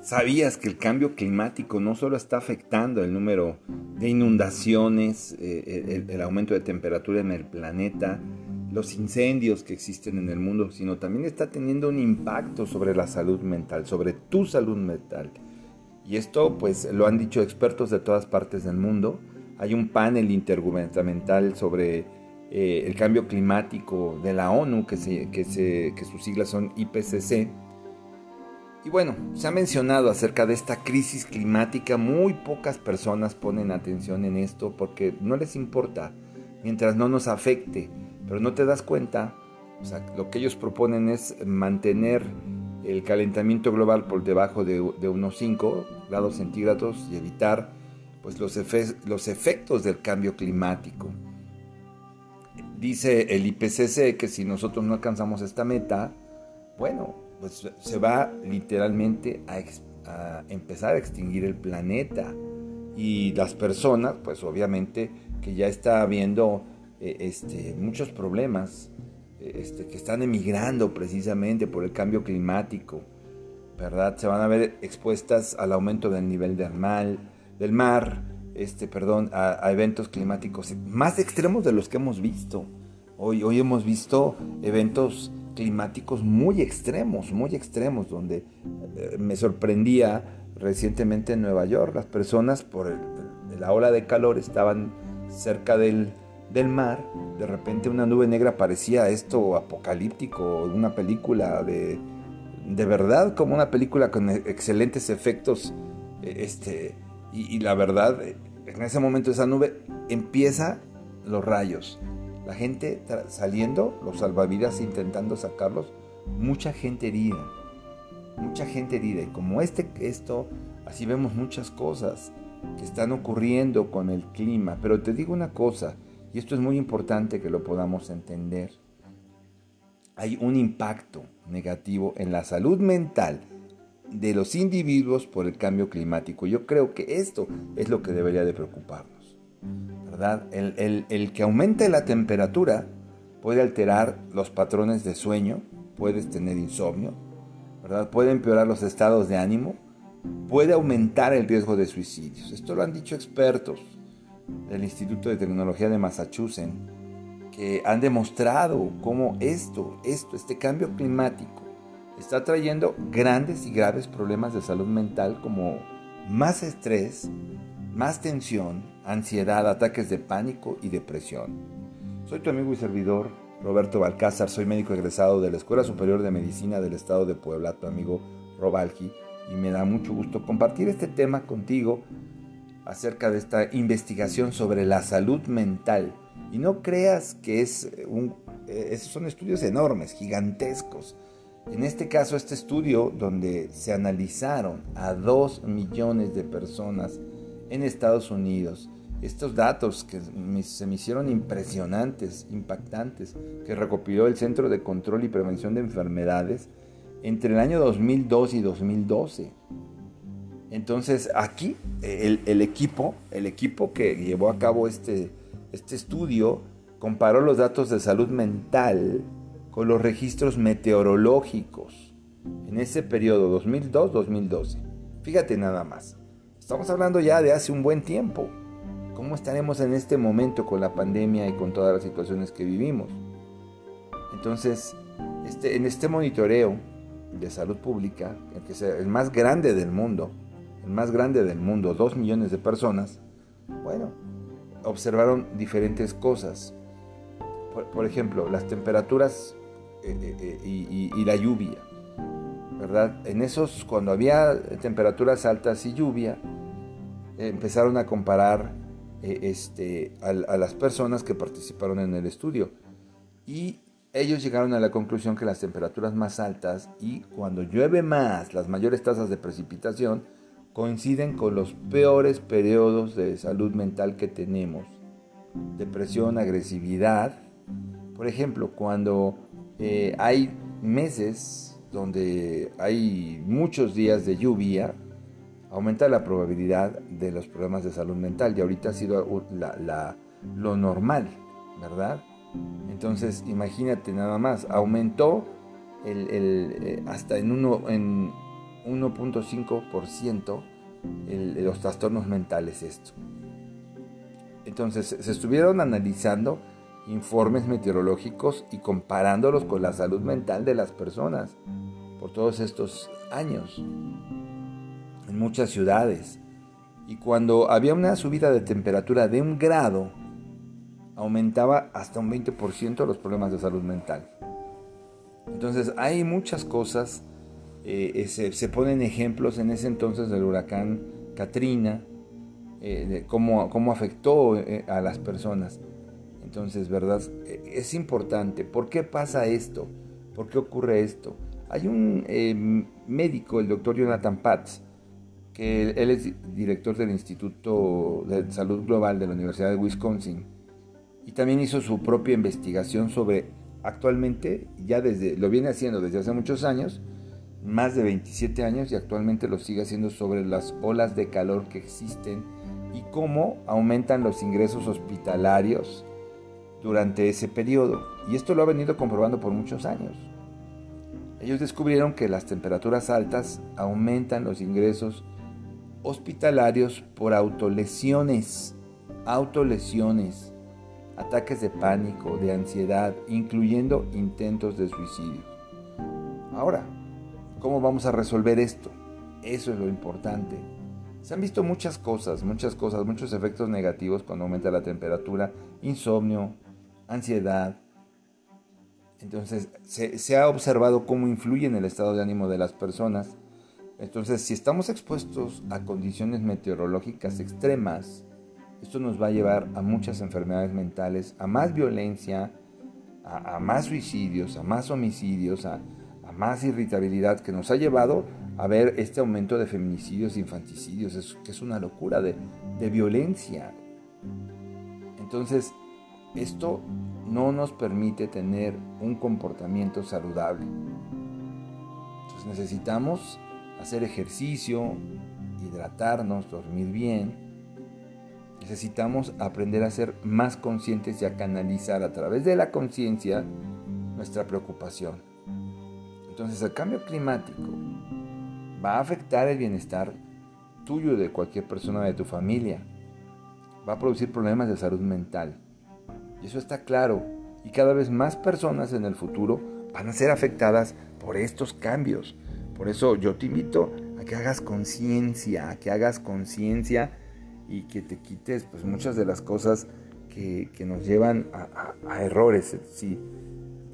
¿Sabías que el cambio climático no solo está afectando el número de inundaciones, eh, el, aumento de temperatura en el planeta, los incendios que existen en el mundo, sino también está teniendo un impacto sobre la salud mental, sobre tu salud mental? Y esto pues lo han dicho expertos de todas partes del mundo. Hay un panel intergubernamental sobre eh, el cambio climático de la ONU, que, se, que, se, que sus siglas son IPCC y bueno, se ha mencionado acerca de esta crisis climática, muy pocas personas ponen atención en esto porque no les importa mientras no nos afecte, pero no te das cuenta, o sea, lo que ellos proponen es mantener el calentamiento global por debajo de, unos 5 grados centígrados y evitar pues, los, los efectos del cambio climático. Dice el IPCC que si nosotros no alcanzamos esta meta, bueno, pues se va literalmente a, empezar a extinguir el planeta. Y las personas, pues obviamente que ya está habiendo eh, este, muchos problemas, este, que están emigrando precisamente por el cambio climático, ¿verdad? Se van a ver expuestas al aumento del nivel del mar, del mar este, perdón, a, a, eventos climáticos más extremos de los que hemos visto. Hoy, hoy hemos visto eventos climáticos muy extremos, muy extremos, donde eh, me sorprendía recientemente en Nueva York, las personas por la ola de calor estaban cerca del, mar, de repente una nube negra parecía esto apocalíptico, una película de, de verdad, como una película con excelentes efectos, eh, este, y la verdad, en ese momento esa nube empieza los rayos, la gente saliendo, los salvavidas intentando sacarlos, mucha gente herida, mucha gente herida. Y como este, esto, así vemos muchas cosas que están ocurriendo con el clima. Pero te digo una cosa, y esto es muy importante que lo podamos entender. Hay un impacto negativo en la salud mental de los individuos por el cambio climático. Yo creo que esto es lo que debería de preocuparnos. El, que aumente la temperatura puede alterar los patrones de sueño, puedes tener insomnio, ¿verdad? Puede empeorar los estados de ánimo, puede aumentar el riesgo de suicidios. Esto lo han dicho expertos del Instituto de Tecnología de Massachusetts, que han demostrado cómo esto, esto, este cambio climático, está trayendo grandes y graves problemas de salud mental como más estrés, más tensión, ansiedad, ataques de pánico y depresión. Soy tu amigo y servidor Roberto Balcázar, soy médico egresado de la Escuela Superior de Medicina del Estado de Puebla, tu amigo Robalgi, y me da mucho gusto compartir este tema contigo acerca de esta investigación sobre la salud mental. Y no creas que es un, eh, esos son estudios enormes, gigantescos. En este caso, este estudio donde se analizaron a dos millones de personas en Estados Unidos. Estos datos que se me hicieron impresionantes, impactantes, que recopiló el Centro de Control y Prevención de Enfermedades entre el año 2002 y 2012. Entonces aquí el, equipo, el equipo que llevó a cabo este, este estudio comparó los datos de salud mental con los registros meteorológicos en ese periodo 2002-2012. Fíjate nada más. Estamos hablando ya de hace un buen tiempo. ¿Cómo estaremos en este momento con la pandemia y con todas las situaciones que vivimos? Entonces, este, en este monitoreo de salud pública, el, más grande del mundo, el más grande del mundo, dos millones de personas, bueno, observaron diferentes cosas. Por, ejemplo, las temperaturas eh, eh, eh, y, y la lluvia. ¿verdad? En esos, cuando había temperaturas altas y lluvia, empezaron a comparar eh, este, a, las personas que participaron en el estudio. Y ellos llegaron a la conclusión que las temperaturas más altas y cuando llueve más, las mayores tasas de precipitación, coinciden con los peores periodos de salud mental que tenemos. Depresión, agresividad. Por ejemplo, cuando eh, hay meses donde hay muchos días de lluvia, aumenta la probabilidad de los problemas de salud mental y ahorita ha sido lo normal, ¿verdad? Entonces, imagínate nada más, aumentó eh, hasta en, uno, en 1.5% los trastornos mentales esto. Entonces se estuvieron analizando informes meteorológicos y comparándolos con la salud mental de las personas por todos estos años muchas ciudades. Y cuando había una subida de temperatura de un grado, aumentaba hasta un 20% los problemas de salud mental. Entonces hay muchas cosas, eh, se, ponen ejemplos en ese entonces del huracán Katrina, eh, cómo, cómo afectó eh, a las personas. Entonces, ¿verdad? Es importante. ¿Por qué pasa esto? ¿Por qué ocurre esto? Hay un médico, el doctor Jonathan Patz, que él es director del Instituto de Salud Global de la Universidad de Wisconsin y también hizo su propia investigación sobre actualmente, ya desde, lo viene haciendo desde hace muchos años, más de 27 años y actualmente lo sigue haciendo sobre las olas de calor que existen y cómo aumentan los ingresos hospitalarios durante ese periodo. Y esto lo ha venido comprobando por muchos años. Ellos descubrieron que las temperaturas altas aumentan los ingresos hospitalarios por autolesiones, autolesiones, ataques de pánico, de ansiedad, incluyendo intentos de suicidio. Ahora, ¿cómo vamos a resolver esto? Eso es lo importante. Se han visto muchas cosas, muchas cosas, muchos efectos negativos cuando aumenta la temperatura, insomnio, ansiedad. Entonces, se, se ha observado cómo influye en el estado de ánimo de las personas entonces, si estamos expuestos a condiciones meteorológicas extremas, esto nos va a llevar a muchas enfermedades mentales, a más violencia, a, más suicidios, a más homicidios, a, más irritabilidad, que nos ha llevado a ver este aumento de feminicidios infanticidios, que es una locura de, de violencia. Entonces, esto no nos permite tener un comportamiento saludable. Entonces necesitamos hacer ejercicio, hidratarnos, dormir bien. Necesitamos aprender a ser más conscientes y a canalizar a través de la conciencia nuestra preocupación. Entonces el cambio climático va a afectar el bienestar tuyo de cualquier persona de tu familia. Va a producir problemas de salud mental. Y eso está claro. Y cada vez más personas en el futuro van a ser afectadas por estos cambios. Por eso yo te invito a que hagas conciencia, a que hagas conciencia y que te quites pues, muchas de las cosas que, nos llevan a, errores. Sí,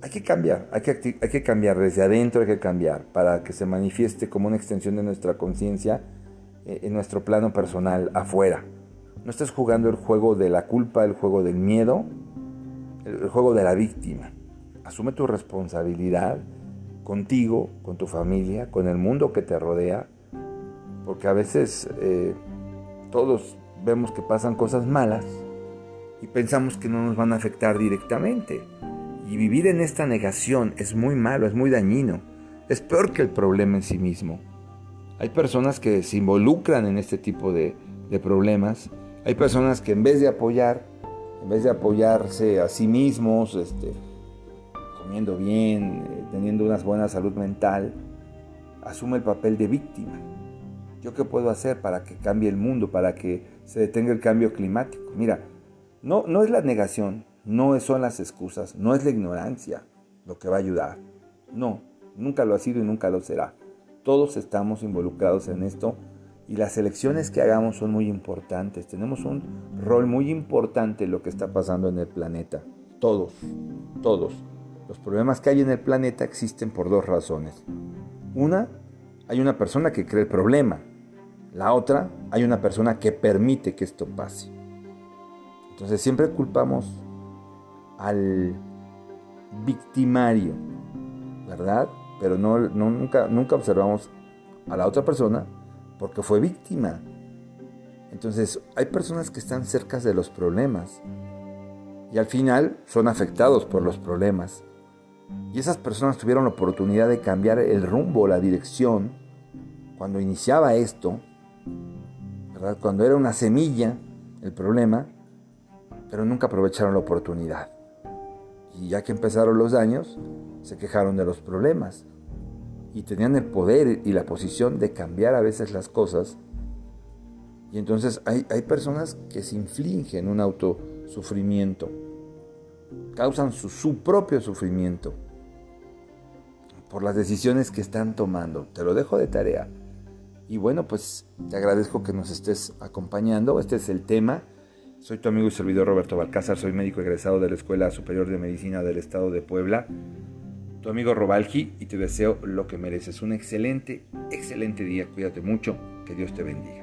hay que cambiar, hay que, hay que cambiar desde adentro, hay que cambiar para que se manifieste como una extensión de nuestra conciencia eh, en nuestro plano personal, afuera. No estés jugando el juego de la culpa, el juego del miedo, el juego de la víctima. Asume tu responsabilidad contigo, con tu familia, con el mundo que te rodea, porque a veces eh, todos vemos que pasan cosas malas y pensamos que no nos van a afectar directamente. Y vivir en esta negación es muy malo, es muy dañino, es peor que el problema en sí mismo. Hay personas que se involucran en este tipo de, de problemas, hay personas que en vez de apoyar, en vez de apoyarse a sí mismos, este, comiendo bien, eh, teniendo una buena salud mental, asume el papel de víctima. ¿Yo qué puedo hacer para que cambie el mundo, para que se detenga el cambio climático? Mira, no, no es la negación, no son las excusas, no es la ignorancia lo que va a ayudar. No, nunca lo ha sido y nunca lo será. Todos estamos involucrados en esto y las elecciones que hagamos son muy importantes. Tenemos un rol muy importante en lo que está pasando en el planeta. Todos, todos. Los problemas que hay en el planeta existen por dos razones. Una, hay una persona que cree el problema. La otra, hay una persona que permite que esto pase. Entonces siempre culpamos al victimario, ¿verdad? Pero no, nunca, nunca observamos a la otra persona porque fue víctima. Entonces hay personas que están cerca de los problemas y al final son afectados por los problemas. Y esas personas tuvieron la oportunidad de cambiar el rumbo, la dirección, cuando iniciaba esto, cuando era una semilla el problema, pero nunca aprovecharon la oportunidad. Y ya que empezaron los daños, se quejaron de los problemas. y tenían el poder y la posición de cambiar a veces las cosas. Y entonces hay, hay personas que se infligen un autosufrimiento, causan su, propio sufrimiento por las decisiones que están tomando. Te lo dejo de tarea. Y bueno, pues te agradezco que nos estés acompañando. Este es el tema. Soy tu amigo y servidor Roberto Balcázar, soy médico egresado de la Escuela Superior de Medicina del Estado de Puebla. Tu amigo Robalji y te deseo lo que mereces. Un excelente, excelente día. Cuídate mucho. Que Dios te bendiga.